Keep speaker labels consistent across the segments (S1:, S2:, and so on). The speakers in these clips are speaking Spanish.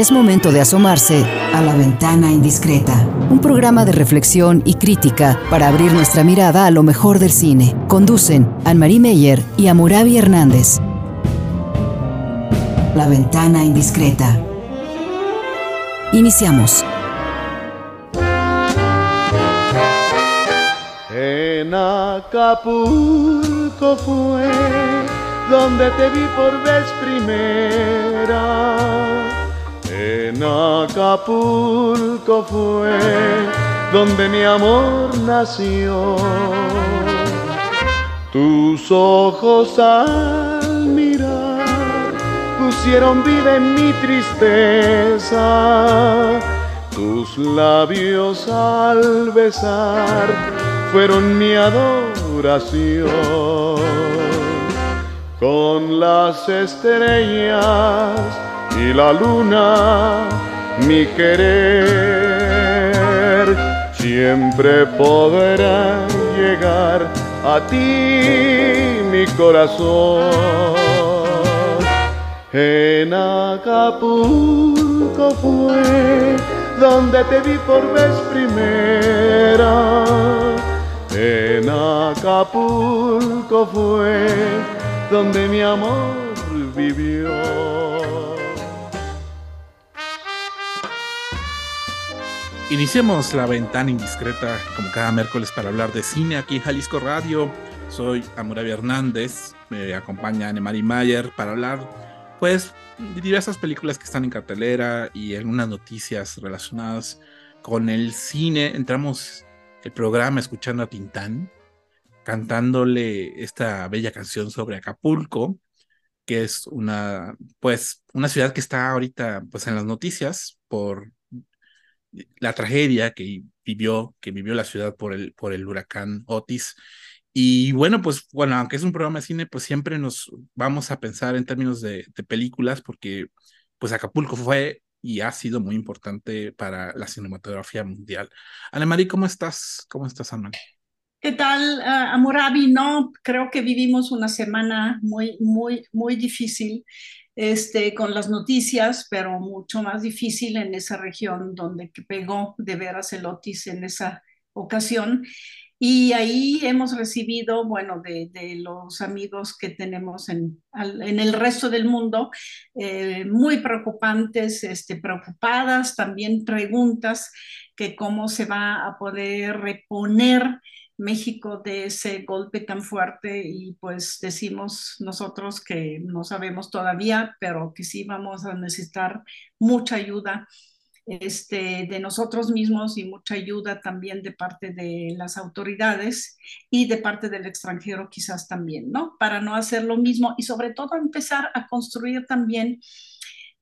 S1: Es momento de asomarse a la ventana indiscreta, un programa de reflexión y crítica para abrir nuestra mirada a lo mejor del cine. Conducen Anne-Marie Meyer y Amurabi Hernández. La ventana indiscreta. Iniciamos.
S2: En Acapulco fue donde te vi por vez primera. En Acapulco fue donde mi amor nació. Tus ojos al mirar pusieron vida en mi tristeza. Tus labios al besar fueron mi adoración. Con las estrellas y la luna, mi querer siempre podrá llegar a ti, mi corazón. En Acapulco fue donde te vi por vez primera. En Acapulco fue donde mi amor vivió.
S3: Iniciemos la ventana indiscreta como cada miércoles para hablar de cine aquí en Jalisco Radio. Soy Amuravia Hernández, me acompaña Anne-Marie Mayer para hablar pues de diversas películas que están en cartelera y algunas noticias relacionadas con el cine. Entramos el programa escuchando a Tintán, cantándole esta bella canción sobre Acapulco, que es una, pues, una ciudad que está ahorita, pues, en las noticias por la tragedia que vivió, que vivió la ciudad por el, por el huracán Otis. Y bueno, pues, bueno, aunque es un programa de cine, pues siempre nos vamos a pensar en términos de, de películas, porque, pues, Acapulco fue y ha sido muy importante para la cinematografía mundial. Anne-Marie, ¿cómo estás? ¿Cómo estás, Anne?
S4: ¿Qué tal, uh, Amorabi? No, creo que vivimos una semana muy, muy, muy difícil este, con las noticias, pero mucho más difícil en esa región donde pegó de veras el Otis en esa ocasión. Y ahí hemos recibido, bueno, de, los amigos que tenemos en, en, el resto del mundo, eh, muy preocupantes, este, preocupadas, también preguntas que cómo se va a poder reponer México de ese golpe tan fuerte y pues decimos nosotros que no sabemos todavía, pero que sí vamos a necesitar mucha ayuda este, de nosotros mismos y mucha ayuda también de parte de las autoridades y de parte del extranjero quizás también, ¿no? Para no hacer lo mismo y sobre todo empezar a construir también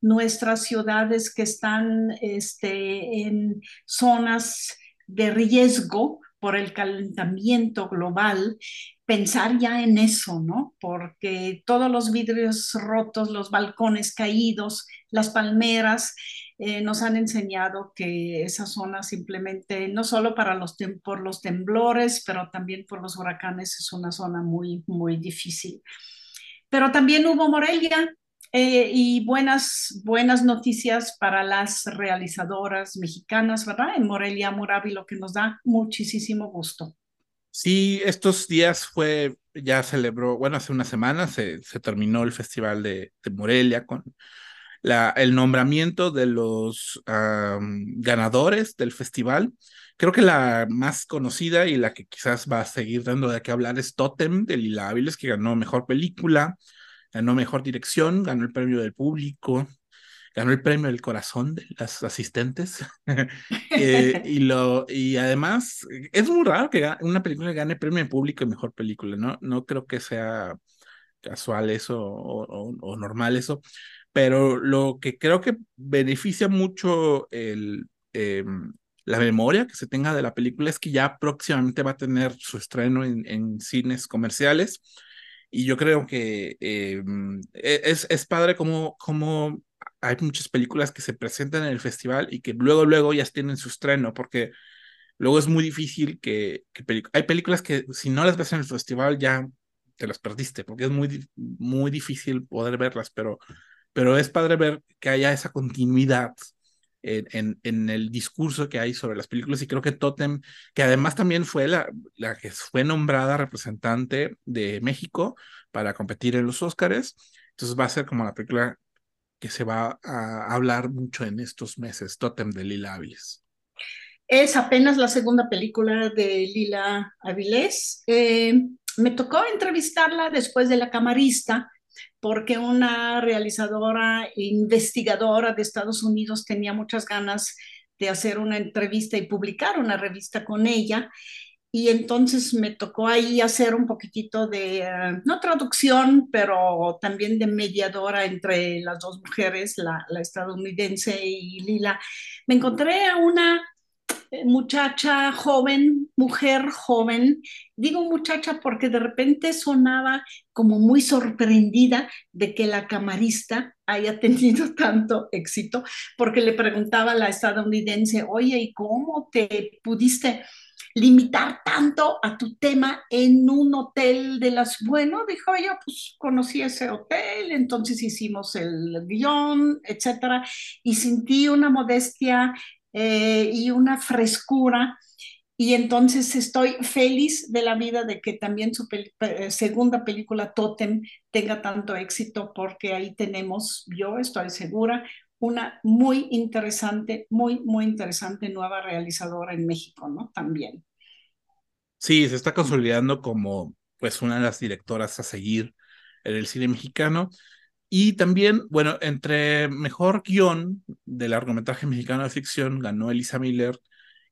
S4: nuestras ciudades que están este, en zonas de riesgo por el calentamiento global, pensar ya en eso, ¿no? Porque todos los vidrios rotos, los balcones caídos, las palmeras, eh, nos han enseñado que esa zona simplemente, no solo para los por los temblores, pero también por los huracanes, es una zona muy, muy difícil. Pero también hubo Morelia, eh, y buenas, buenas noticias para las realizadoras mexicanas, ¿verdad? En Morelia Murabi, lo que nos da muchísimo gusto.
S3: Sí, estos días fue, ya celebró, bueno, hace una semana se, se terminó el Festival de, Morelia con la, el nombramiento de los ganadores del festival. Creo que la más conocida y la que quizás va a seguir dando de qué hablar es Totem de Lila Áviles, que ganó Mejor Película ganó mejor dirección, ganó el premio del público, ganó el premio del corazón de las asistentes. eh, y, lo, y además, es muy raro que una película gane premio del público y mejor película, ¿no? No creo que sea casual eso o, normal eso, pero lo que creo que beneficia mucho el, eh, la memoria que se tenga de la película es que ya próximamente va a tener su estreno en, en cines comerciales y yo creo que eh, es, es padre como, como hay muchas películas que se presentan en el festival y que luego, luego ya tienen su estreno, porque luego es muy difícil que, que hay películas que si no las ves en el festival ya te las perdiste, porque es muy, muy difícil poder verlas, pero pero es padre ver que haya esa continuidad en, en, el discurso que hay sobre las películas y creo que Totem, que además también fue la, la que fue nombrada representante de México para competir en los Óscares, entonces va a ser como la película que se va a hablar mucho en estos meses, Totem de Lila Avilés.
S4: Es apenas la segunda película de Lila Avilés. Eh, me tocó entrevistarla después de La Camarista, porque una realizadora e investigadora de Estados Unidos tenía muchas ganas de hacer una entrevista y publicar una revista con ella. Y entonces me tocó ahí hacer un poquitito de, eh, no traducción, pero también de mediadora entre las dos mujeres, la, la estadounidense y Lila. Me encontré a una muchacha joven, mujer joven. Digo muchacha porque de repente sonaba como muy sorprendida de que la camarista haya tenido tanto éxito, porque le preguntaba a la estadounidense, oye, ¿y cómo te pudiste limitar tanto a tu tema en un hotel de las, bueno, dijo yo, pues conocí ese hotel, entonces hicimos el guion, etcétera, y sentí una modestia eh, y una frescura. Y entonces estoy feliz de la vida de que también su eh, segunda película, Totem, tenga tanto éxito, porque ahí tenemos, yo estoy segura, una muy interesante, muy, muy interesante nueva realizadora en México, ¿no? También.
S3: Sí, se está consolidando como pues una de las directoras a seguir en el cine mexicano. Y también, bueno, entre mejor guion del largometraje mexicano de ficción ganó Elisa Miller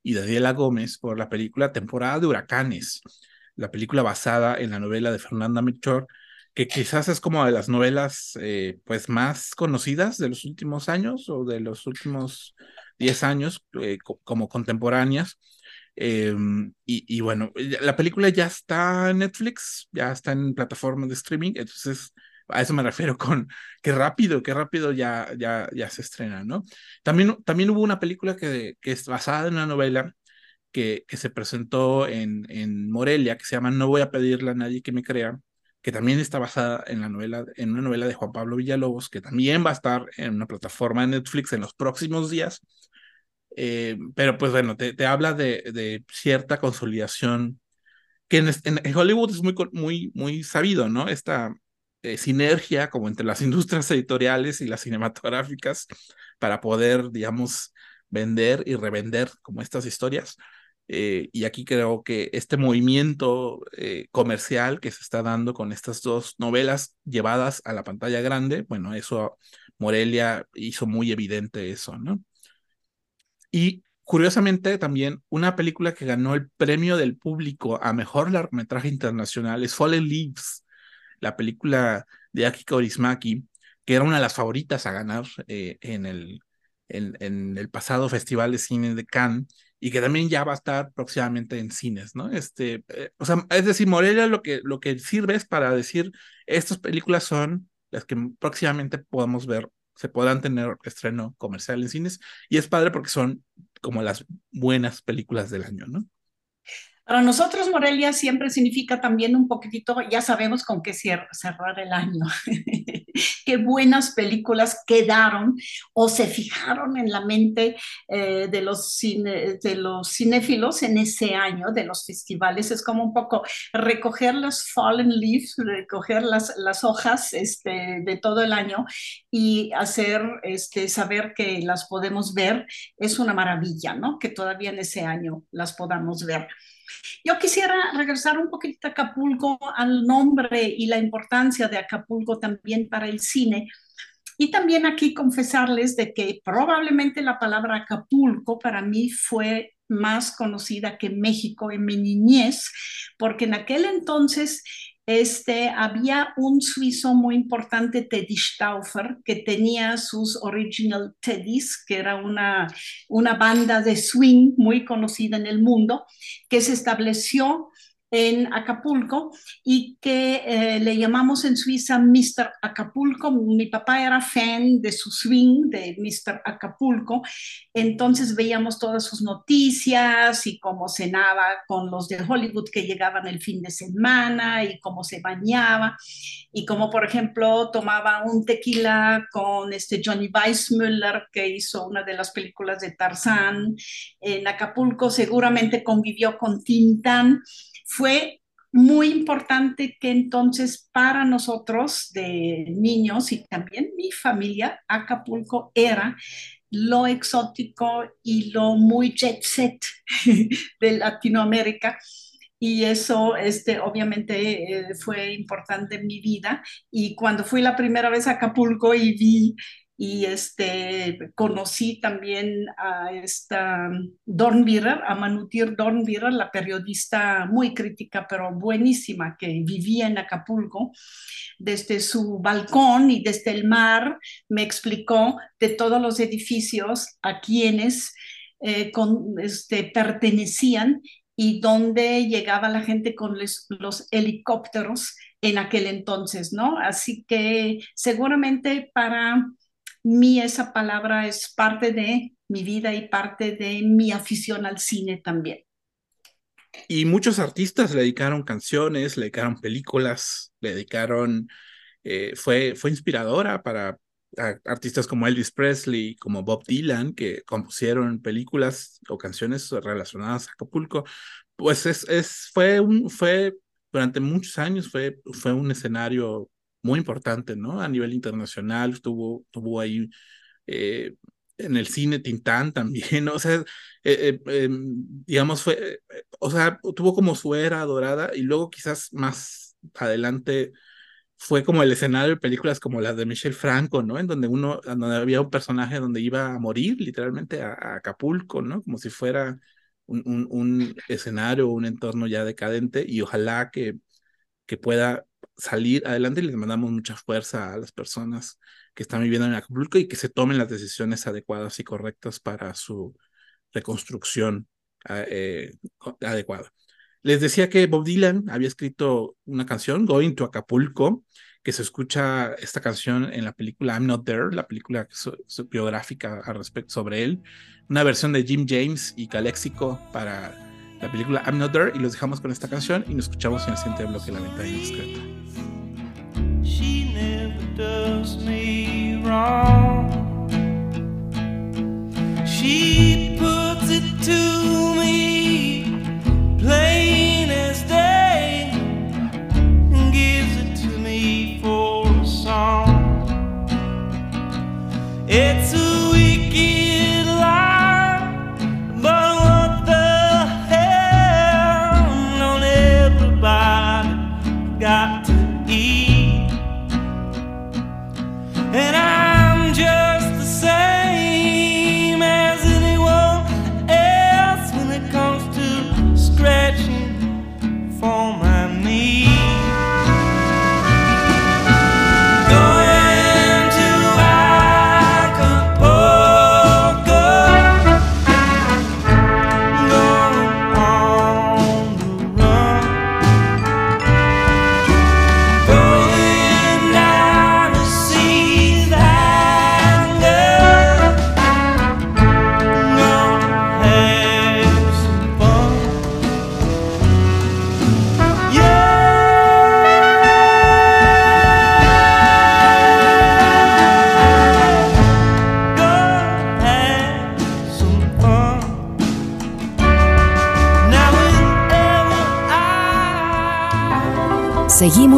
S3: y Daniela Gómez por la película Temporada de Huracanes, la película basada en la novela de Fernanda Melchor, que quizás es como de las novelas eh, pues más conocidas de los últimos años o de los últimos 10 años eh, como contemporáneas. Em, y, y, bueno, la película ya está en Netflix, ya está en plataformas de streaming, entonces a eso me refiero con qué rápido, qué rápido ya, ya, ya se estrena, ¿no? También, también hubo una película que, que es basada en una novela que, que se presentó en, en Morelia, que se llama No voy a pedirle a nadie que me crea, que también está basada en la novela, en una novela de Juan Pablo Villalobos, que también va a estar en una plataforma de Netflix en los próximos días. Eh, pero pues bueno, te, te habla de, de, cierta consolidación que en, en, Hollywood es muy, muy, muy sabido, ¿no? Esta, eh, sinergia como entre las industrias editoriales y las cinematográficas para poder, digamos, vender y revender como estas historias. Eh, y aquí creo que este movimiento eh, comercial que se está dando con estas dos novelas llevadas a la pantalla grande, bueno, eso Morelia hizo muy evidente eso, ¿no? Y curiosamente también una película que ganó el premio del público a mejor largometraje internacional es Fallen Leaves, la película de Aki Kaurismäki, que era una de las favoritas a ganar eh, en, el, en, en, el pasado Festival de Cine de Cannes y que también ya va a estar próximamente en cines, ¿no? Este, eh, o sea, es decir, Morelia lo que, lo que sirve es para decir, estas películas son las que próximamente podamos ver, se podrán tener estreno comercial en cines y es padre porque son como las buenas películas del año, ¿no?
S4: Para nosotros Morelia siempre significa también un poquitito, ya sabemos con qué cerrar el año, qué buenas películas quedaron o se fijaron en la mente eh, de, los de los cinéfilos en ese año de los festivales. Es como un poco recoger las fallen leaves, recoger las, las hojas este, de todo el año y hacer este, saber que las podemos ver. Es una maravilla, ¿no? Que todavía en ese año las podamos ver. Yo quisiera regresar un poquito a Acapulco, al nombre y la importancia de Acapulco también para el cine. Y también aquí confesarles de que probablemente la palabra Acapulco para mí fue más conocida que México en mi niñez, porque en aquel entonces este, había un suizo muy importante, Teddy Stauffer, que tenía sus Original Teddies, que era una, una banda de swing muy conocida en el mundo, que se estableció en Acapulco y que eh, le llamamos en Suiza Mr. Acapulco. Mi papá era fan de su swing, de Mr. Acapulco, entonces veíamos todas sus noticias y cómo cenaba con los de Hollywood que llegaban el fin de semana y cómo se bañaba y como por ejemplo tomaba un tequila con este Johnny Weissmuller que hizo una de las películas de Tarzán en Acapulco, seguramente convivió con Tintán fue muy importante que entonces para nosotros de niños y también mi familia, Acapulco era lo exótico y lo muy jet set de Latinoamérica. Y eso, este, obviamente, eh, fue importante en mi vida. Y cuando fui la primera vez a Acapulco y vi y este, conocí también a esta Dornbirrer, a Manutir Dornbirrer, la periodista muy crítica, pero buenísima, que vivía en Acapulco. Desde su balcón y desde el mar me explicó de todos los edificios a quienes eh, este, pertenecían y dónde llegaba la gente con los helicópteros en aquel entonces, ¿no? Así que seguramente para mí esa palabra es parte de mi vida y parte de mi afición al cine también.
S3: Y muchos artistas le dedicaron canciones, le dedicaron películas, le dedicaron, eh, fue, fue inspiradora para artistas como Elvis Presley, como Bob Dylan, que compusieron películas o canciones relacionadas a Acapulco. Pues es, es, fue, un, fue durante muchos años, fue, fue un escenario muy importante, ¿no? A nivel internacional, estuvo, estuvo ahí eh, en el cine Tintán también, ¿no? O sea, eh, eh, em, digamos, fue, o sea, tuvo como su era dorada y luego quizás más adelante fue como el escenario de películas como las de Michel Franco, ¿no? En donde uno, donde había un personaje donde iba a morir literalmente a, Acapulco, ¿no? Como si fuera un, un, un escenario, un entorno ya decadente y ojalá que, que pueda salir adelante y les mandamos mucha fuerza a las personas que están viviendo en Acapulco y que se tomen las decisiones adecuadas y correctas para su reconstrucción eh, adecuada. Les decía que Bob Dylan había escrito una canción, Going to Acapulco, que se escucha esta canción en la película I'm Not There, la película biográfica al respecto sobre él, una versión de Jim James y Calexico para la película I'm Not There y los dejamos con esta canción y nos escuchamos en el siguiente bloque de La Ventana Indiscreta. She never does me wrong. She puts it to me plain as day and gives it to me for a song. It's a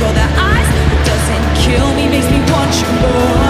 S5: or the eyes. It doesn't kill me, makes me want you more.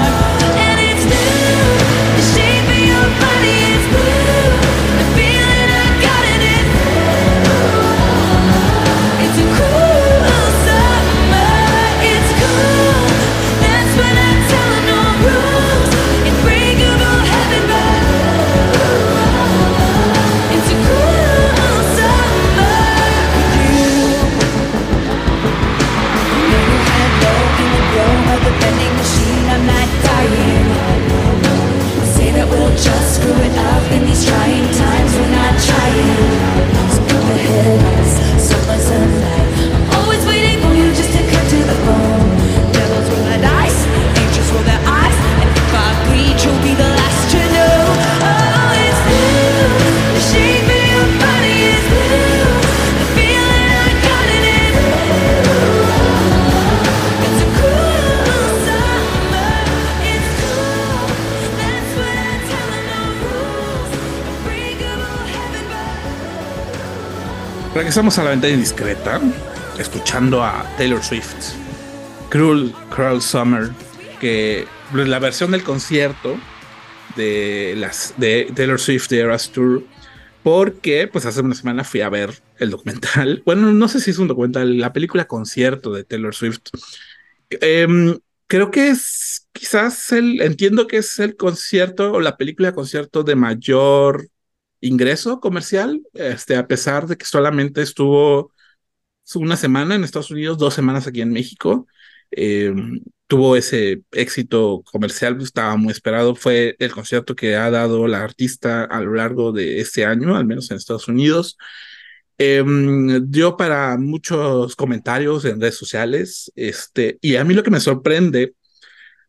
S3: Regresamos a la ventana indiscreta, escuchando a Taylor Swift, Cruel, Cruel Summer, que la versión del concierto de, las, de Taylor Swift de Eras Tour, porque pues hace una semana fui a ver el documental, bueno, no sé si es un documental, la película concierto de Taylor Swift. Em, creo que es quizás el, entiendo que es el concierto o la película concierto de mayor ingreso comercial, este, a pesar de que solamente estuvo una semana en Estados Unidos, dos semanas aquí en México. Em, tuvo ese éxito comercial, estaba muy esperado. Fue el concierto que ha dado la artista a lo largo de este año, al menos en Estados Unidos. Em, dio para muchos comentarios en redes sociales, este, y a mí lo que me sorprende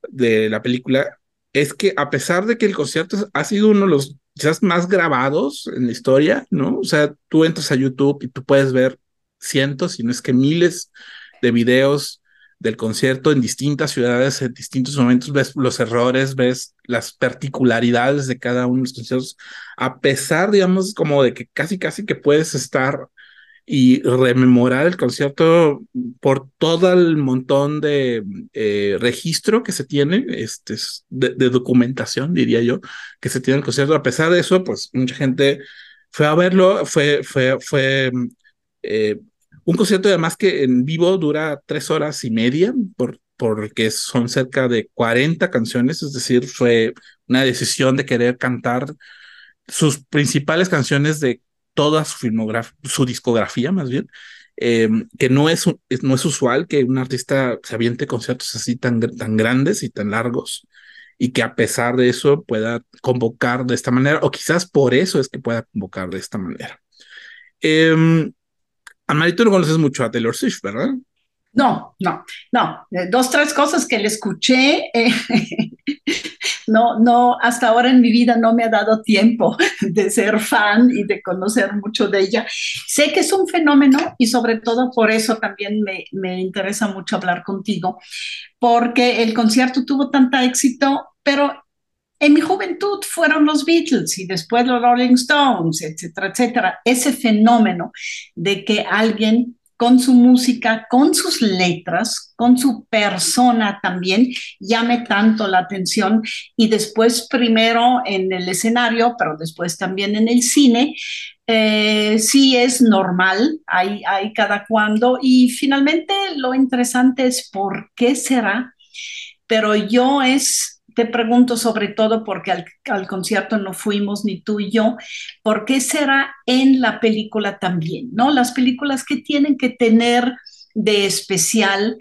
S3: de la película es que a pesar de que el concierto ha sido uno de los quizás más grabados en la historia, ¿no? O sea, tú entras a YouTube y tú puedes ver cientos, si no es que miles de videos del concierto en distintas ciudades, en distintos momentos, ves los errores, ves las particularidades de cada uno de los conciertos, a pesar, digamos, como de que casi, casi que puedes estar y rememorar el concierto por todo el montón de eh, registro que se tiene, este, de, documentación, diría yo, que se tiene el concierto. A pesar de eso, pues mucha gente fue a verlo, fue, fue, fue eh, un concierto además que en vivo dura tres horas y media, por, porque son cerca de 40 canciones, es decir, fue una decisión de querer cantar sus principales canciones de toda su filmografía, su discografía más bien, eh, que no es, no es usual que un artista se aviente conciertos así tan, tan grandes y tan largos y que a pesar de eso pueda convocar de esta manera, o quizás por eso es que pueda convocar de esta manera. Eh, Amarito no conoces mucho a Taylor Swift, ¿verdad?
S4: No, no, no. Dos, tres cosas que le escuché. Eh, no, no, hasta ahora en mi vida no me ha dado tiempo de ser fan y de conocer mucho de ella. Sé que es un fenómeno y sobre todo por eso también me, me interesa mucho hablar contigo, porque el concierto tuvo tanta éxito, pero en mi juventud fueron los Beatles y después los Rolling Stones, etcétera, etcétera. Ese fenómeno de que alguien con su música, con sus letras, con su persona también, llame tanto la atención. Y después primero en el escenario, pero después también en el cine, eh, sí es normal, hay, hay cada cuando. Y finalmente lo interesante es por qué será, pero yo es te pregunto sobre todo porque al, concierto no fuimos ni tú y yo, ¿por qué será en la película también? ¿No? Las películas que tienen que tener de especial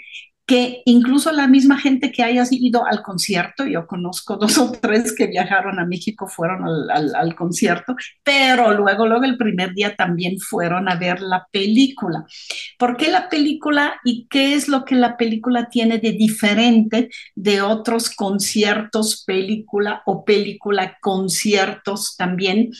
S4: que incluso la misma gente que haya ido al concierto, yo conozco dos o tres que viajaron a México, fueron al, concierto, pero luego, luego el primer día también fueron a ver la película. ¿Por qué la película y qué es lo que la película tiene de diferente de otros conciertos, película o película, conciertos también?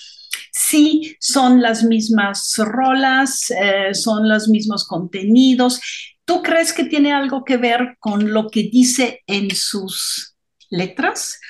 S4: sí son las mismas rolas, eh, son los mismos contenidos, ¿Tú crees que tiene algo que ver con lo que dice en sus letras?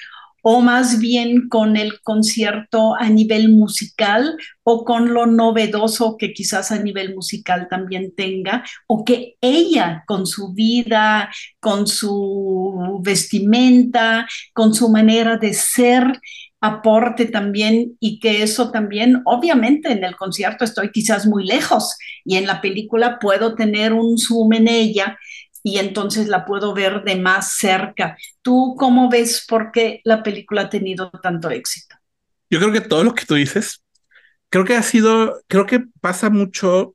S4: ¿O más bien con el concierto a nivel musical o con lo novedoso que quizás a nivel musical también tenga? ¿O que ella con su vida, con su vestimenta, con su manera de ser, aporte también y que eso también, obviamente en el concierto estoy quizás muy lejos y en la película puedo tener un zoom en ella y entonces la puedo ver de más cerca. ¿Tú cómo ves por qué la película ha tenido tanto éxito?
S3: Yo creo que todo lo que tú dices, creo que ha sido, creo que pasa mucho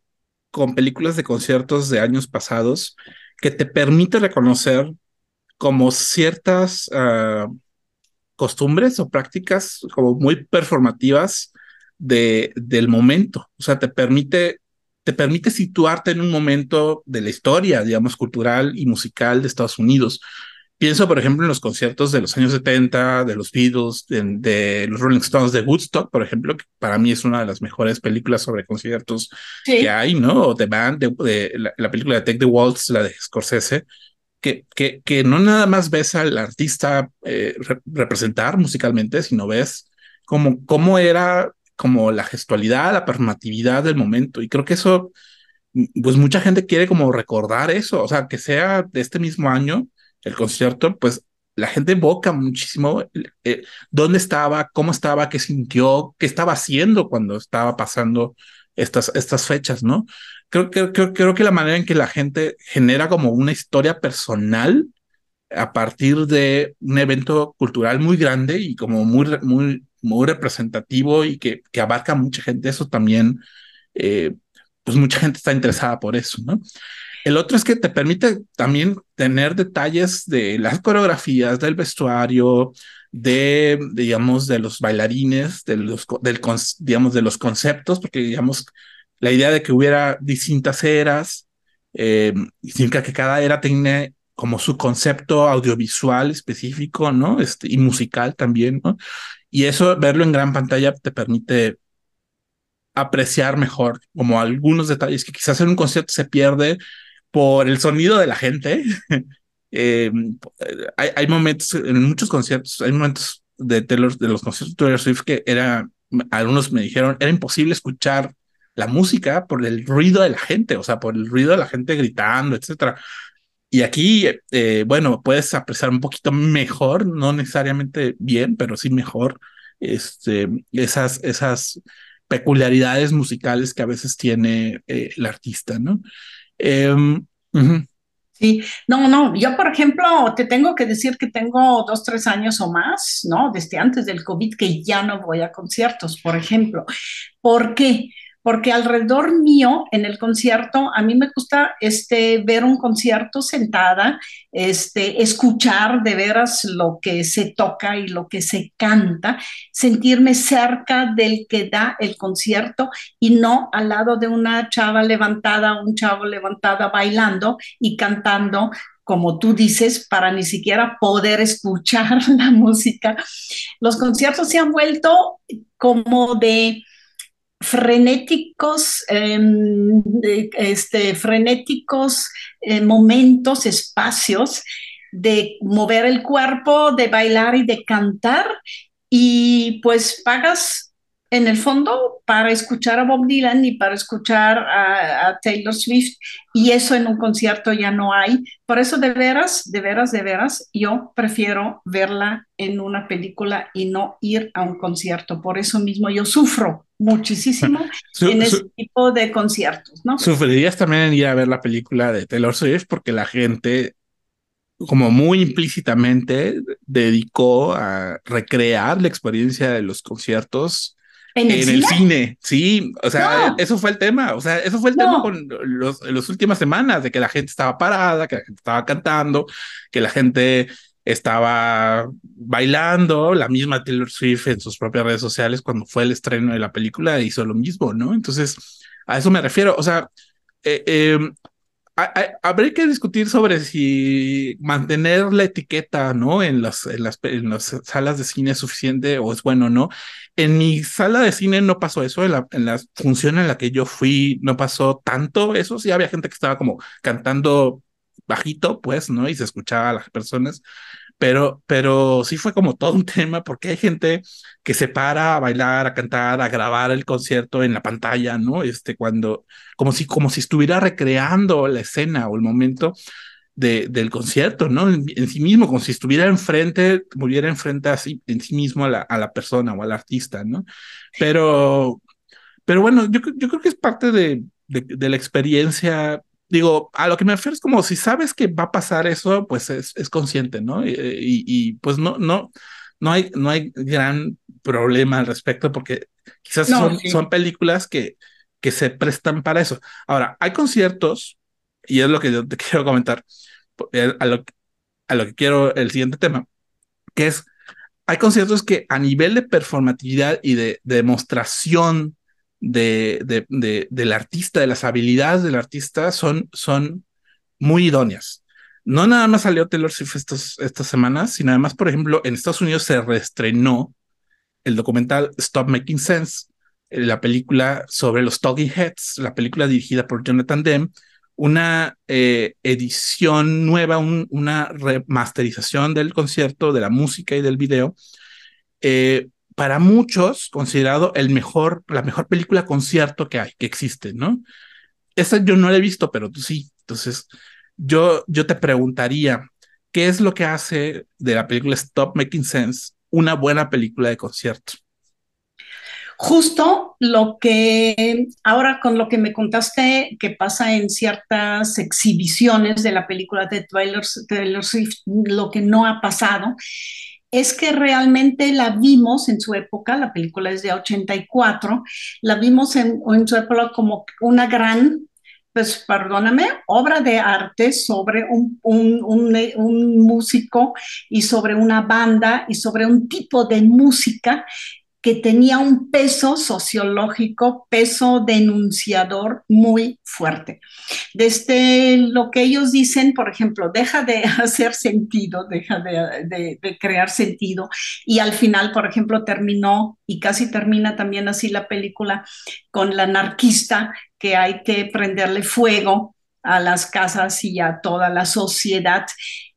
S3: con películas de conciertos de años pasados que te permite reconocer como ciertas... Uh, costumbres o prácticas como muy performativas de, del momento. O sea, te permite, te permite situarte en un momento de la historia, digamos, cultural y musical de Estados Unidos. Pienso, por ejemplo, en los conciertos de los años 70, de los Beatles, de, los Rolling Stones, de Woodstock, por ejemplo, que para mí es una de las mejores películas sobre conciertos que hay, ¿no? O The Band, de, la, película de Take the Waltz, la de Scorsese, que, que, que no nada más ves al artista eh, representar musicalmente, sino ves cómo, cómo era como la gestualidad, la performatividad del momento. Y creo que eso, pues mucha gente quiere como recordar eso, o sea, que sea de este mismo año el concierto, pues la gente evoca muchísimo eh, dónde estaba, cómo estaba, qué sintió, qué estaba haciendo cuando estaba pasando estas, estas fechas, ¿no? Creo, creo, creo, que la manera en que la gente genera como una historia personal a partir de un evento cultural muy grande y como muy, muy, muy representativo y que, que abarca mucha gente, eso también, eh, pues mucha gente está interesada por eso, ¿no? El otro es que te permite también tener detalles de las coreografías, del vestuario, de, digamos, de los bailarines, de los, del, digamos, de los conceptos, porque, digamos, la idea de que hubiera distintas eras, eh, significa que cada era tiene como su concepto audiovisual específico, ¿no? Este, y musical también. Y eso, verlo en gran pantalla te permite apreciar mejor como algunos detalles que quizás en un concierto se pierde por el sonido de la gente. Eh, hay, hay, momentos en muchos conciertos, hay momentos de Taylor, de los conciertos de Taylor Swift que era, algunos me dijeron, era imposible escuchar la música por el ruido de la gente, o sea, por el ruido de la gente gritando, etcétera. Y aquí, eh, bueno, puedes apreciar un poquito mejor, no necesariamente bien, pero sí mejor, este, esas, esas peculiaridades musicales que a veces tiene eh, el artista, ¿no?
S4: Em, sí, no, no, yo por ejemplo te tengo que decir que tengo dos, tres años o más, ¿no? Desde antes del COVID que ya no voy a conciertos, por ejemplo. ¿Por qué? Alrededor mío en el concierto, a mí me gusta este, ver un concierto sentada, este, escuchar de veras lo que se toca y lo que se canta, sentirme cerca del que da el concierto y no al lado de una chava levantada, un chavo levantada bailando y cantando como tú dices, para ni siquiera poder escuchar la música. Los conciertos se han vuelto como de frenéticos, em, este, frenéticos eh, momentos, espacios de mover el cuerpo, de bailar y de cantar, y pues pagas en el fondo para escuchar a Bob Dylan y para escuchar a, Taylor Swift y eso en un concierto ya no hay. Por eso de veras, de veras, de veras, yo prefiero verla en una película y no ir a un concierto. Por eso mismo yo sufro muchísimo en ese tipo de conciertos, ¿no?
S3: Sufrirías también en ir a ver la película de Taylor Swift porque la gente como muy implícitamente dedicó a recrear la experiencia de los conciertos ¿En el, cine? sí, o sea, eso fue el tema, o sea, eso fue el tema con los, las últimas semanas, de que la gente estaba parada, que la gente estaba cantando, que la gente estaba bailando, la misma Taylor Swift en sus propias redes sociales cuando fue el estreno de la película hizo lo mismo, ¿no? Entonces, a eso me refiero, o sea, eh, em, habría que discutir sobre si mantener la etiqueta, ¿no? En las, en las, en las salas de cine es suficiente o es bueno, ¿no? En mi sala de cine no pasó eso, en la, en la función en la que yo fui no pasó tanto eso, sí había gente que estaba como cantando bajito, pues, ¿no? Y se escuchaba a las personas, pero, pero sí fue como todo un tema porque hay gente que se para a bailar, a cantar, a grabar el concierto en la pantalla, ¿no? Este, cuando, como si, como si estuviera recreando la escena o el momento de, del concierto, ¿no? En, sí mismo, como si estuviera enfrente, muriera enfrente así, en sí mismo a la, a la persona o al artista, ¿no? Pero, pero bueno, yo, yo creo que es parte de, de, de la experiencia digo, a lo que me refiero es como si sabes que va a pasar eso, pues es, es consciente, ¿no? Y, y, pues no, no, no hay, no hay gran problema al respecto porque quizás son, son películas que, que se prestan para eso. Ahora, hay conciertos, y es lo que yo te quiero comentar, eh, a lo, a lo que quiero el siguiente tema, que es, hay conciertos que a nivel de performatividad y de, de demostración de, de, del artista, de las habilidades del artista, son, son muy idóneas. No nada más salió Taylor Swift estos, estas semanas, sino además, por ejemplo, en Estados Unidos se reestrenó el documental Stop Making Sense, eh, la película sobre los Talking Heads, la película dirigida por Jonathan Demme, una eh, edición nueva, una remasterización del concierto, de la música y del video, eh, para muchos considerado el mejor, la mejor película concierto que hay, que existe, ¿no? Esa yo no la he visto, pero tú sí. Entonces, yo, yo te preguntaría, ¿qué es lo que hace de la película Stop Making Sense una buena película de concierto?
S4: Justo lo que ahora con lo que me contaste que pasa en ciertas exhibiciones de la película de Taylor, Taylor Swift, lo que no ha pasado es que realmente la vimos en su época, la película es de 84, la vimos en, en su época como una gran pues perdóname, obra de arte sobre un, un, un, un, músico y sobre una banda y sobre un tipo de música que tenía un peso sociológico, peso denunciador muy fuerte. Desde lo que ellos dicen, por ejemplo, deja de hacer sentido, deja de, crear sentido, y al final, por ejemplo, terminó, y casi termina también así la película, con la anarquista, que hay que prenderle fuego a las casas y a toda la sociedad.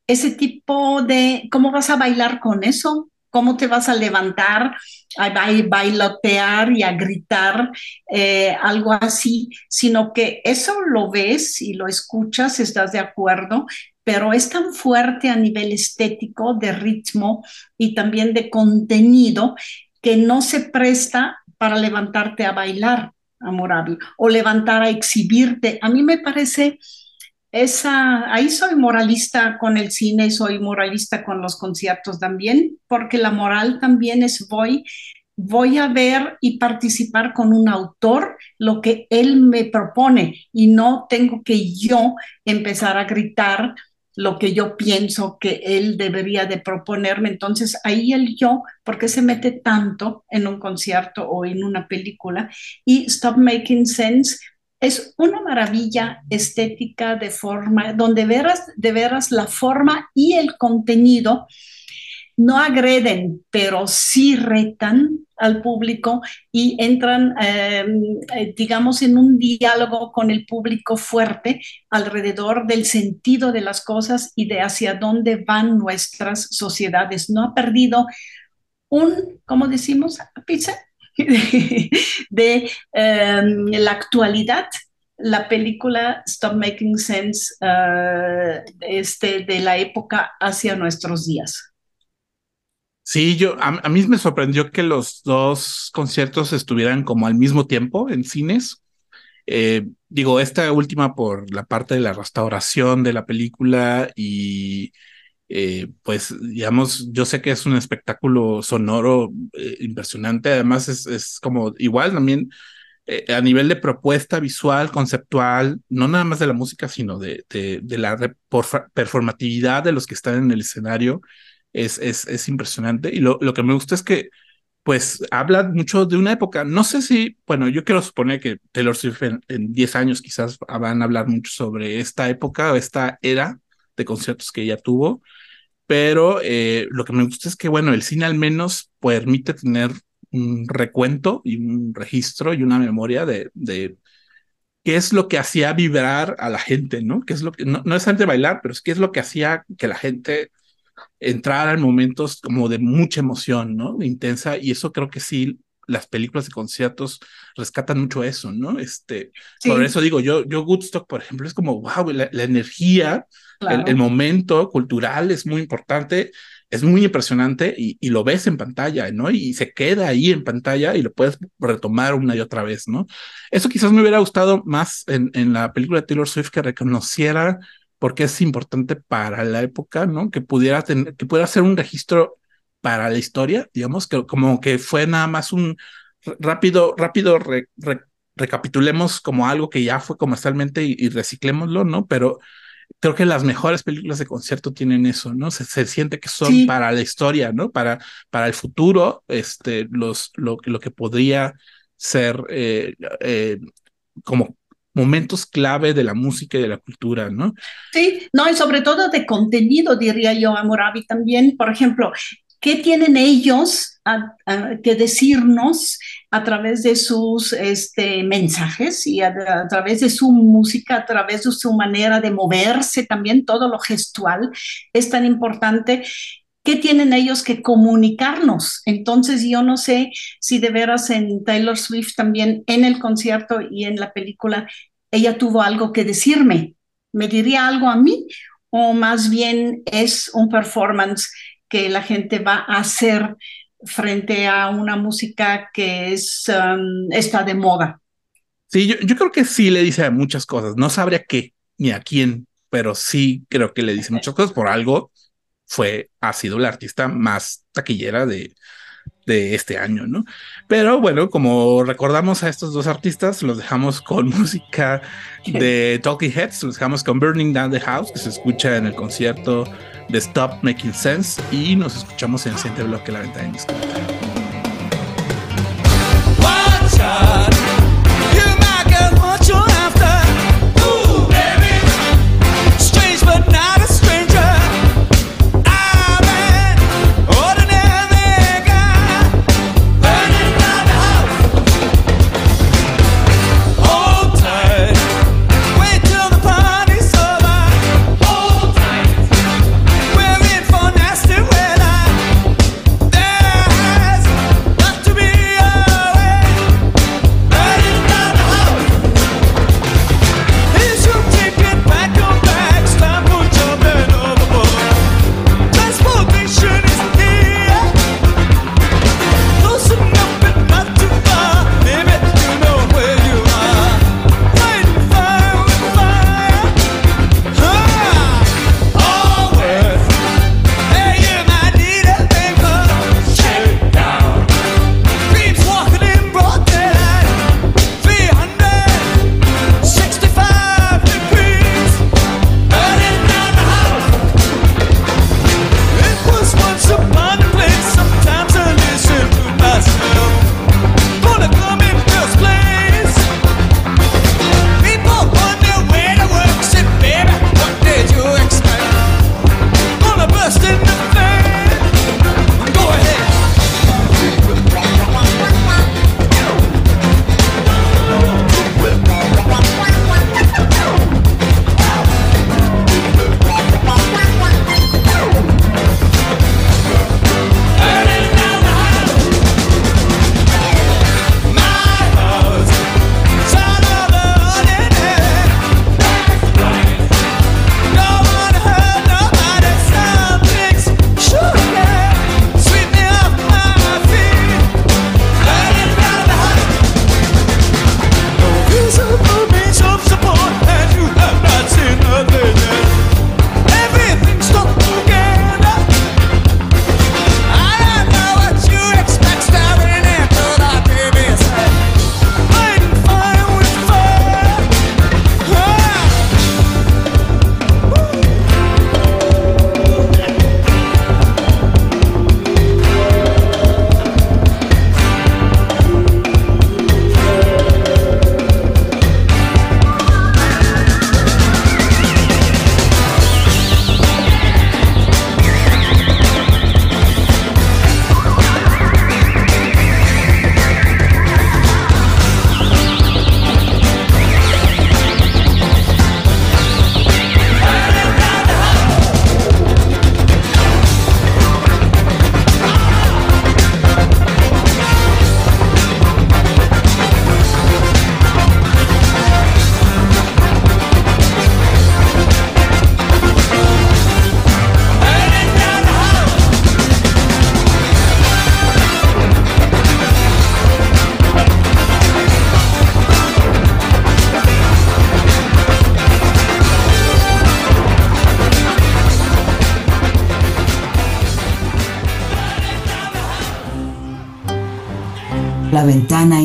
S4: Ese tipo de, ¿cómo vas a bailar con eso? ¿Cómo te vas a levantar? a bailotear y a gritar, eh, algo así, sino que eso lo ves y lo escuchas, estás de acuerdo, pero es tan fuerte a nivel estético, de ritmo y también de contenido, que no se presta para levantarte a bailar, amorable, o levantar a exhibirte. A mí me parece esa, ahí soy moralista con el cine, soy moralista con los conciertos también, porque la moral también es voy, voy a ver y participar con un autor lo que él me propone y no tengo que yo empezar a gritar lo que yo pienso que él debería de proponerme. Entonces ahí el yo, ¿por qué se mete tanto en un concierto o en una película? Y Stop Making Sense es una maravilla estética de forma, donde veras, de veras la forma y el contenido no agreden, pero sí retan al público y entran, em, eh, digamos, en un diálogo con el público fuerte alrededor del sentido de las cosas y de hacia dónde van nuestras sociedades. No ha perdido un, ¿cómo decimos? Pizza de, em, la actualidad, la película Stop Making Sense uh, este, de la época hacia nuestros días.
S3: Sí, yo a, a, mí me sorprendió que los dos conciertos estuvieran como al mismo tiempo en cines. Eh, digo, esta última por la parte de la restauración de la película y eh, pues digamos, yo sé que es un espectáculo sonoro eh, impresionante, además es, es, como igual también eh, a nivel de propuesta visual, conceptual, no nada más de la música, sino de, de, de la performatividad de los que están en el escenario, es, es, es impresionante. Y lo, lo que me gusta es que pues habla mucho de una época. No sé si, bueno, yo quiero suponer que Taylor Swift en, en 10 años quizás van a hablar mucho sobre esta época o esta era de conciertos que ella tuvo, pero eh, lo que me gusta es que, bueno, el cine al menos permite tener un recuento y un registro y una memoria de, de qué es lo que hacía vibrar a la gente, ¿no? ¿Qué es lo que, no, es antes bailar, pero es qué es lo que hacía que la gente entrara en momentos como de mucha emoción, ¿no? Intensa, y eso creo que sí las películas de conciertos rescatan mucho eso, ¿no? Este, sí. por eso digo, yo, yo Woodstock, por ejemplo, es como, wow, la, la energía, claro. el, el, momento cultural es muy importante, es muy impresionante y, y, lo ves en pantalla, ¿no? Y se queda ahí en pantalla y lo puedes retomar una y otra vez, ¿no? Eso quizás me hubiera gustado más en, en la película de Taylor Swift que reconociera porque es importante para la época, ¿no? Que pudiera tener, que pudiera hacer un registro para la historia, digamos, que como que fue nada más un rápido, rápido re, re, recapitulemos como algo que ya fue comercialmente y, y, reciclémoslo, ¿no? Pero creo que las mejores películas de concierto tienen eso, ¿no? Se, se siente que son sí. para la historia, ¿no? Para, para el futuro, este, los, lo, lo que podría ser eh, eh, como momentos clave de la música y de la cultura, ¿no?
S4: Sí, no, y sobre todo de contenido, diría yo, a Moravi también. Por ejemplo, ¿Qué tienen ellos a, a, que decirnos a través de sus este, mensajes y a, a, través de su música, a través de su manera de moverse, también todo lo gestual es tan importante ¿qué tienen ellos que comunicarnos? Entonces yo no sé si de veras en Taylor Swift también en el concierto y en la película ella tuvo algo que decirme. ¿Me diría algo a mí? ¿O más bien es un performance que la gente va a hacer frente a una música que es, um, está de moda?
S3: Sí, yo, yo creo que sí le dice muchas cosas. No sabría qué ni a quién, pero sí creo que le dice muchas cosas por algo. Fue, ha sido la artista más taquillera de, de este año, ¿no? Pero bueno, como recordamos a estos dos artistas, los dejamos con música de Talking Heads, los dejamos con Burning Down the House, que se escucha en el concierto de Stop Making Sense, y nos escuchamos en el siguiente bloque La Ventana Indiscreta.
S5: Watch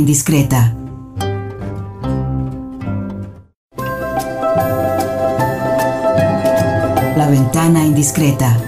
S1: Indiscreta. La Ventana Indiscreta.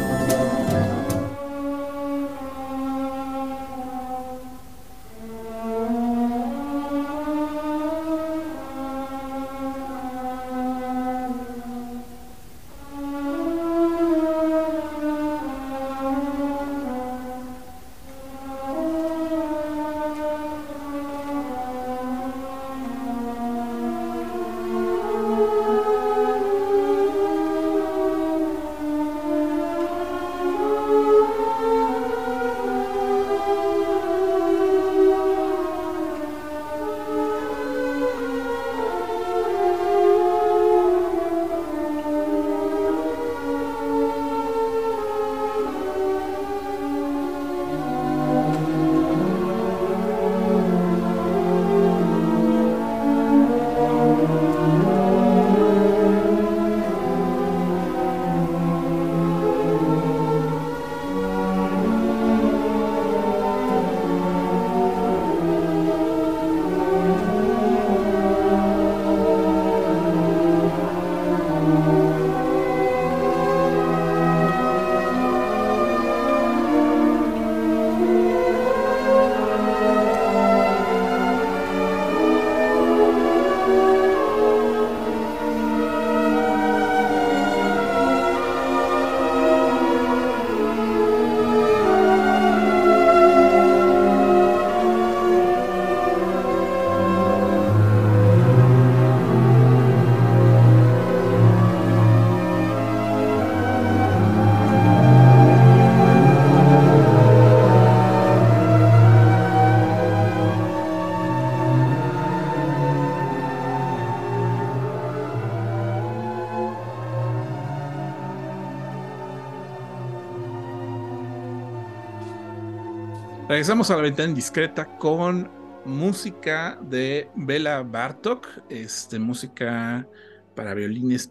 S3: Regresamos a la ventana indiscreta con música de Bela Bartok, este, música para violines,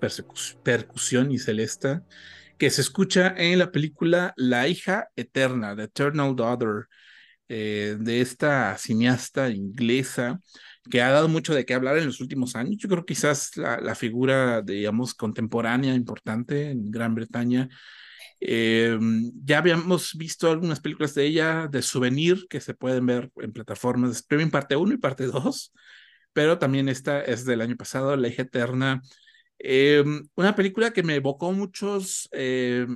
S3: percusión y celesta, que se escucha en la película La hija eterna, The Eternal Daughter, eh, de esta cineasta inglesa que ha dado mucho de qué hablar en los últimos años. Yo creo que quizás la, la figura, digamos, contemporánea importante en Gran Bretaña eh, ya habíamos visto algunas películas de ella de souvenir que se pueden ver en plataformas de streaming, parte 1 y parte 2, pero también esta es del año pasado, La hija eterna. Eh, una película que me evocó muchos eh,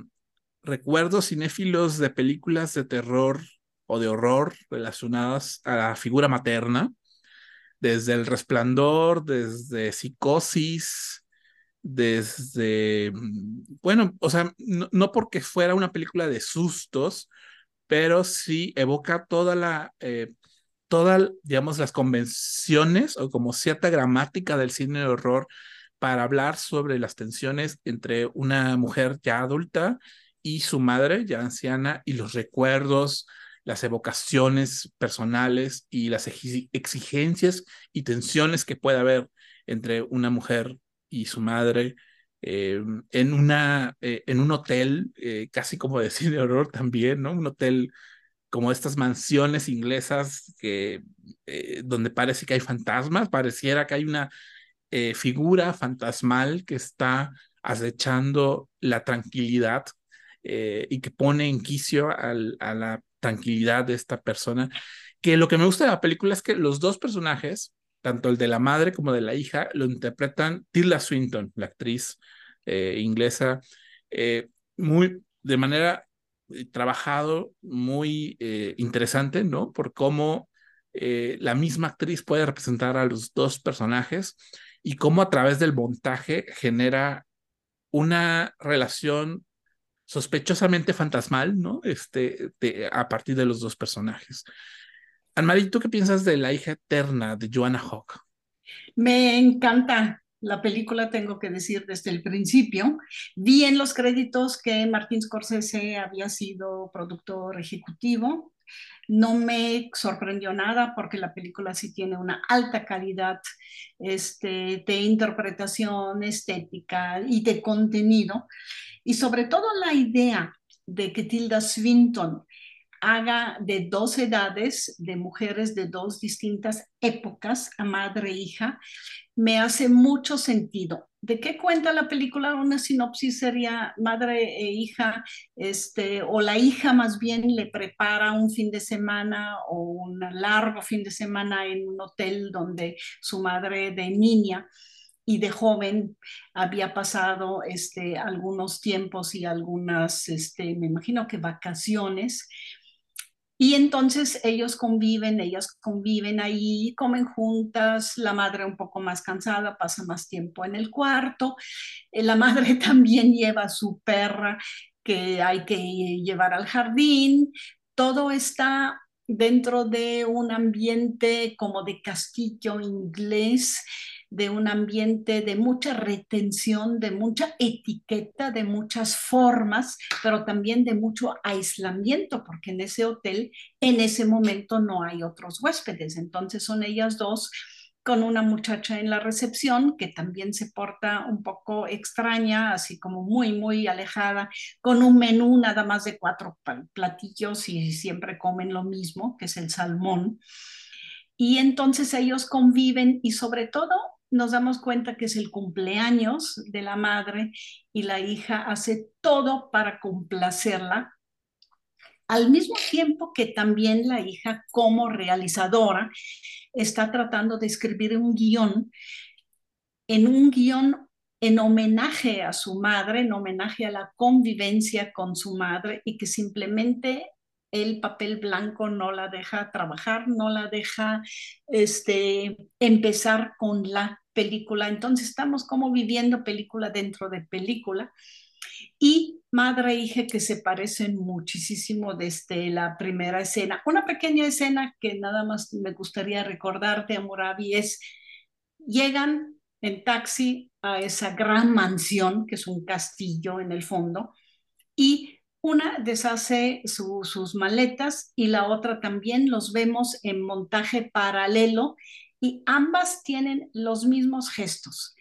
S3: recuerdos cinéfilos de películas de terror o de horror relacionadas a la figura materna, desde El Resplandor, desde Psicosis, desde, mm, bueno, o sea, no, porque fuera una película de sustos, pero sí evoca toda la, eh, todas, digamos, las convenciones o como cierta gramática del cine de horror para hablar sobre las tensiones entre una mujer ya adulta y su madre ya anciana y los recuerdos, las evocaciones personales y las exigencias y tensiones que puede haber entre una mujer y su madre eh, en, una, eh, en un hotel, eh, casi como de cine horror también, ¿no? Un hotel como estas mansiones inglesas que, donde parece que hay fantasmas, pareciera que hay una figura fantasmal que está acechando la tranquilidad y que pone en quicio a la tranquilidad de esta persona. Que lo que me gusta de la película es que los dos personajes, tanto el de la madre como de la hija, lo interpretan Tilda Swinton, la actriz eh, inglesa, eh, muy de manera eh, trabajado, muy interesante, ¿no? Por cómo la misma actriz puede representar a los dos personajes y cómo a través del montaje genera una relación sospechosamente fantasmal, ¿no? Este, a partir de los dos personajes. Anmarie, ¿tú qué piensas de La hija eterna de Joanna Hawk?
S4: Me encanta la película, tengo que decir desde el principio. Vi en los créditos que Martin Scorsese había sido productor ejecutivo. No me sorprendió nada porque la película sí tiene una alta calidad este, de interpretación estética y de contenido. Y sobre todo la idea de que Tilda Swinton haga de dos edades, de mujeres de dos distintas épocas, a madre e hija, me hace mucho sentido. ¿De qué cuenta la película? Una sinopsis sería madre e hija, este, o la hija más bien le prepara un fin de semana o un largo fin de semana en un hotel donde su madre de niña y de joven había pasado este, algunos tiempos y algunas, este, me imagino que vacaciones y entonces ellos conviven, ellas conviven ahí, comen juntas, la madre un poco más cansada, pasa más tiempo en el cuarto, eh, la madre también lleva a su perra que hay que llevar al jardín, todo está dentro de un ambiente como de castillo inglés de un ambiente de mucha retención, de mucha etiqueta, de muchas formas, pero también de mucho aislamiento, porque en ese hotel en ese momento no hay otros huéspedes. Entonces son ellas dos con una muchacha en la recepción que también se porta un poco extraña, así como muy, muy alejada, con un menú nada más de cuatro platillos y siempre comen lo mismo, que es el salmón. Y entonces ellos conviven y sobre todo nos damos cuenta que es el cumpleaños de la madre y la hija hace todo para complacerla, al mismo tiempo que también la hija como realizadora está tratando de escribir un guion, en un guion en homenaje a su madre, en homenaje a la convivencia con su madre y que simplemente el papel blanco no la deja trabajar, no la deja este, empezar con la película. Entonces estamos como viviendo película dentro de película. Y madre e hija que se parecen muchísimo desde la primera escena. Una pequeña escena que nada más me gustaría recordarte, Amurabi, es llegan en taxi a esa gran mansión, que es un castillo en el fondo, y Una deshace sus maletas y la otra también los vemos en montaje paralelo y ambas tienen los mismos gestos.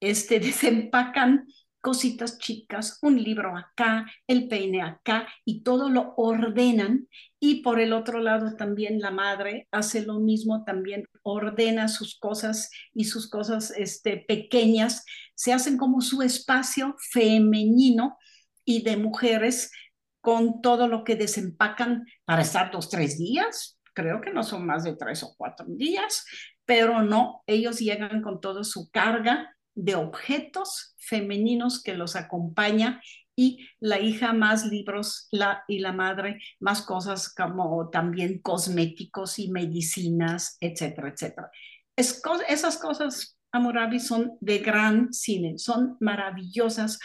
S4: Este, desempacan cositas chicas, un libro acá, el peine acá y todo lo ordenan. Y por el otro lado también la madre hace lo mismo, también ordena sus cosas y sus cosas este, pequeñas, se hacen como su espacio femenino y de mujeres con todo lo que desempacan para estar dos, tres días. Creo que no son más de tres o cuatro días, pero no, ellos llegan con toda su carga de objetos femeninos que los acompaña y la hija más libros la, y la madre más cosas como también cosméticos y medicinas, etcétera, etcétera. Es, esas cosas, Amorabi, son de gran cine, son maravillosas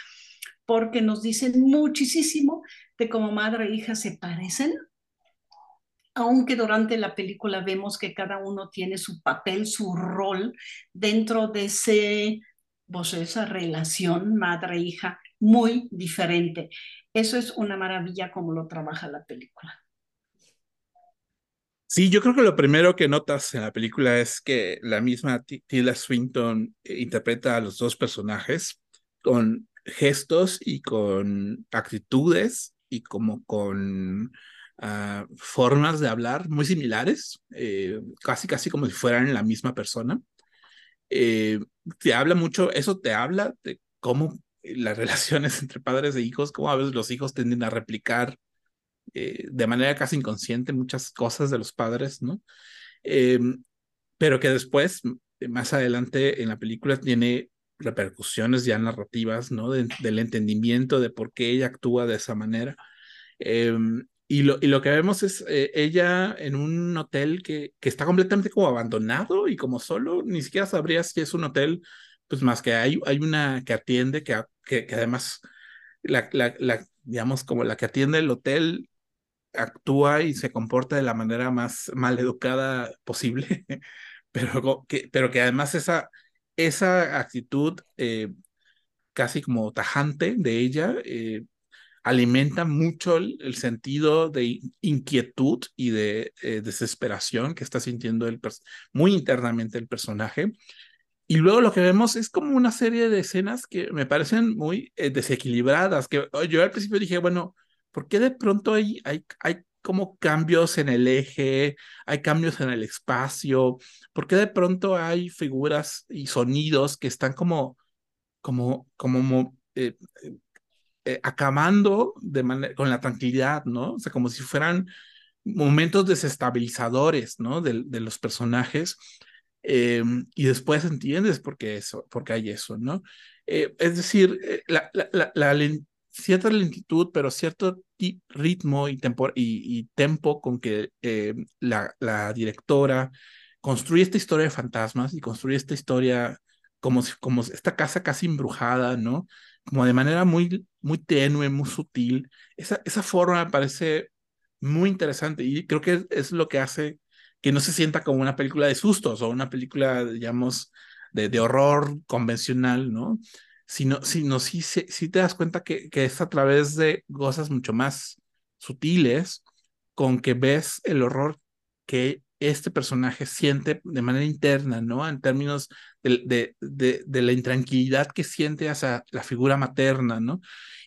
S4: porque nos dicen muchísimo de cómo madre e hija se parecen, aunque durante la película vemos que cada uno tiene su papel, su rol dentro de ese pues esa relación madre-hija muy diferente. Eso es una maravilla como lo trabaja la película.
S3: Sí, yo creo que lo primero que notas en la película es que la misma Tilda Swinton eh, interpreta a los dos personajes con gestos y con actitudes y como con uh, formas de hablar muy similares, eh, casi casi como si fueran la misma persona. Eh, te habla mucho, eso te habla de cómo las relaciones entre padres e hijos, cómo a veces los hijos tienden a replicar eh, de manera casi inconsciente muchas cosas de los padres, ¿no? Eh, pero que después, más adelante en la película, tiene repercusiones ya narrativas, ¿no? del entendimiento de por qué ella actúa de esa manera. Y lo, y lo que vemos es eh, ella en un hotel que, que está completamente como abandonado y como solo, ni siquiera sabrías si es un hotel, pues más que hay, hay una que atiende, que, que, que además, la, la, la, digamos, como la que atiende el hotel actúa y se comporta de la manera más mal educada posible, pero que, pero que además esa, esa actitud eh, casi como tajante de ella, eh, alimenta mucho el, sentido de inquietud y de eh, desesperación que está sintiendo el muy internamente el personaje. Y luego lo que vemos es como una serie de escenas que me parecen muy eh, desequilibradas, que yo al principio dije, bueno, ¿por qué de pronto hay, hay, hay como cambios en el eje, hay cambios en el espacio? ¿Por qué de pronto hay figuras y sonidos que están como, como, como eh, eh, acabando de con la tranquilidad, ¿no? O sea, como si fueran momentos desestabilizadores, ¿no? De, de los personajes. Eh, y después entiendes por qué eso, por qué hay eso, ¿no? Eh, es decir, la, la, la, cierta lentitud, pero cierto ritmo y, tempo, y, y tempo con que la, la directora construye esta historia de fantasmas y construye esta historia como, si, como esta casa casi embrujada, ¿no? como de manera muy, muy tenue, muy sutil. Esa, esa forma me parece muy interesante y creo que es lo que hace que no se sienta como una película de sustos o una película, digamos, de, de horror convencional, ¿no? Sino, sino sí, sí, te das cuenta que, que es a través de cosas mucho más sutiles con que ves el horror que este personaje siente de manera interna, ¿no? En términos de, de, de, la intranquilidad que siente hacia la figura materna, ¿no?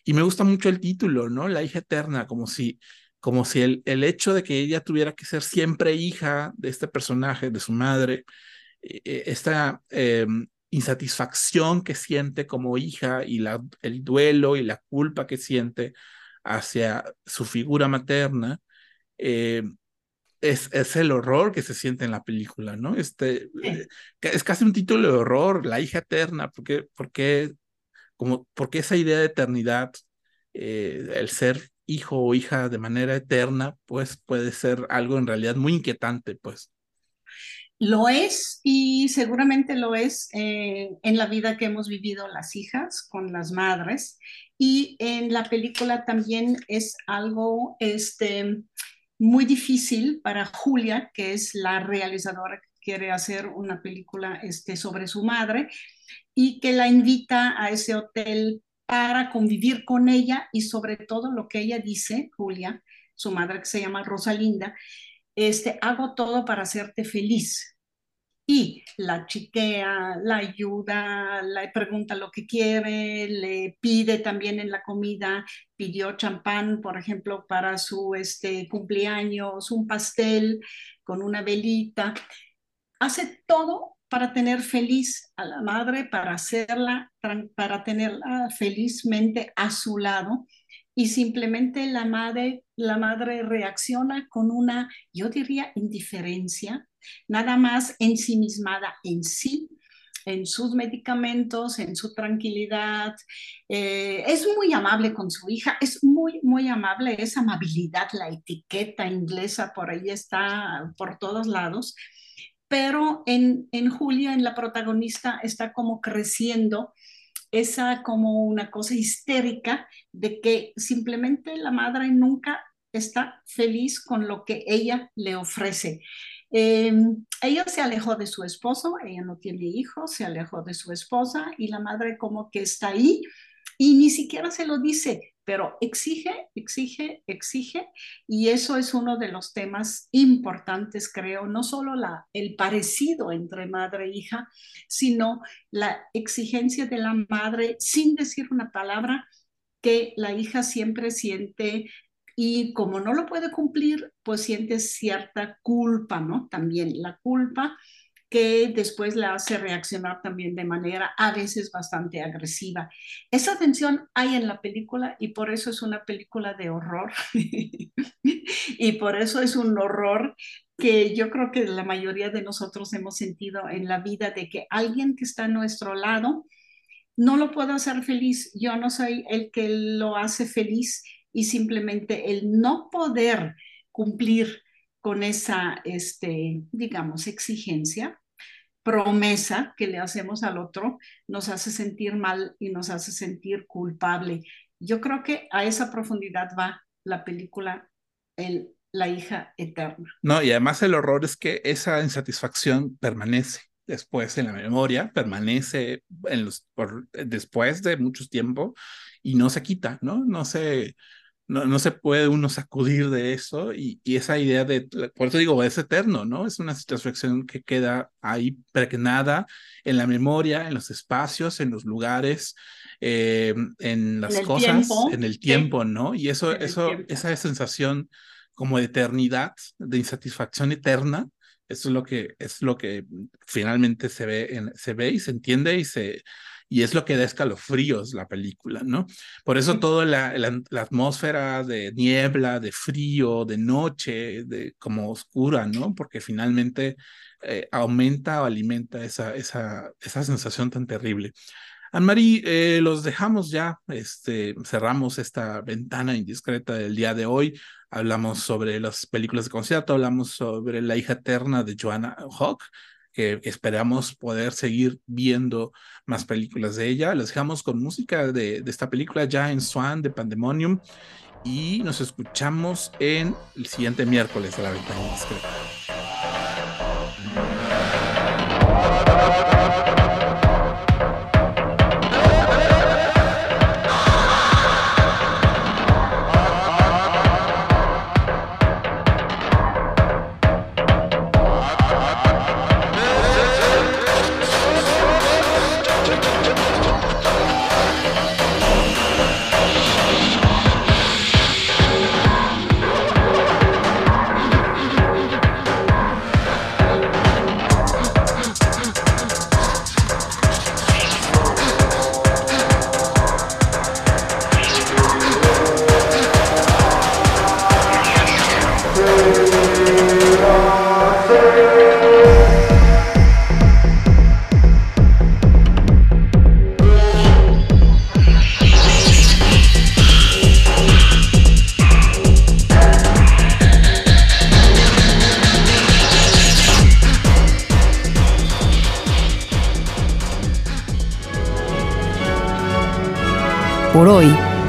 S3: Y me gusta mucho el título, ¿no? La hija eterna, como si, como si el, el hecho de que ella tuviera que ser siempre hija de este personaje, de su madre, eh, esta em, insatisfacción que siente como hija y la, el duelo y la culpa que siente hacia su figura materna, eh, es, es, el horror que se siente en la película, ¿no? Este, eh, es casi un título de horror, la hija eterna, porque, porque, como, porque esa idea de eternidad, eh, el ser hijo o hija de manera eterna, pues puede ser algo en realidad muy inquietante, pues.
S4: Lo es y seguramente lo es eh, en la vida que hemos vivido las hijas con las madres y en la película también es algo, este, muy difícil para Julia, que es la realizadora que quiere hacer una película este, sobre su madre y que la invita a ese hotel para convivir con ella y sobre todo lo que ella dice, Julia, su madre que se llama Rosalinda, este, hago todo para hacerte feliz. Y la chiquea, la ayuda, le pregunta lo que quiere, le pide también en la comida, pidió champán, por ejemplo, para su este, cumpleaños, un pastel con una velita. Hace todo para tener feliz a la madre, para hacerla, para tenerla felizmente a su lado y simplemente la madre, la madre reacciona con una, yo diría, indiferencia, nada más ensimismada en sí, en sus medicamentos, en su tranquilidad. Eh, es muy amable con su hija, es muy, muy amable, esa amabilidad, la etiqueta inglesa por ahí está por todos lados. Pero en, en Julia, en la protagonista, está como creciendo esa como una cosa histérica de que simplemente la madre nunca está feliz con lo que ella le ofrece. Em, ella se alejó de su esposo, ella no tiene hijos, se alejó de su esposa y la madre como que está ahí y ni siquiera se lo dice pero exige, exige, exige, y eso es uno de los temas importantes, creo, no solo la, el parecido entre madre e hija, sino la exigencia de la madre sin decir una palabra que la hija siempre siente y como no lo puede cumplir, pues siente cierta culpa, ¿no? También la culpa que después la hace reaccionar también de manera a veces bastante agresiva. Esa tensión hay en la película y por eso es una película de horror. y por eso es un horror que yo creo que la mayoría de nosotros hemos sentido en la vida de que alguien que está a nuestro lado no lo puedo hacer feliz, yo no soy el que lo hace feliz y simplemente el no poder cumplir con esa, este, digamos, exigencia, promesa que le hacemos al otro nos hace sentir mal y nos hace sentir culpable. Yo creo que a esa profundidad va la película el, La hija eterna.
S3: No, y además el horror es que esa insatisfacción permanece después en la memoria, permanece en los, por, después de mucho tiempo y no se quita, ¿no? No se, no, no, se puede uno sacudir de eso y, y, esa idea de, por eso digo, es eterno, ¿no? Es una situación que queda ahí pregnada en la memoria, en los espacios, en los lugares, eh, en las en cosas, tiempo. en el tiempo. ¿no? Y eso, eso, esa sensación como de eternidad, de insatisfacción eterna, eso es lo que, es lo que finalmente se ve, en, se ve y se entiende y se, y es lo que da escalofríos la película, ¿no? Por eso toda la, la, la, atmósfera de niebla, de frío, de noche, de como oscura, ¿no? Porque finalmente eh, aumenta o alimenta esa, esa, esa sensación tan terrible. Anne-Marie, eh, los dejamos ya, este, cerramos esta ventana indiscreta del día de hoy. Hablamos sobre las películas de concierto, hablamos sobre La hija eterna de Joanna Hawk, que esperamos poder seguir viendo más películas de ella. Les dejamos con música de, de esta película ya en Swan de Pandemonium y nos escuchamos en el siguiente miércoles de la ventana.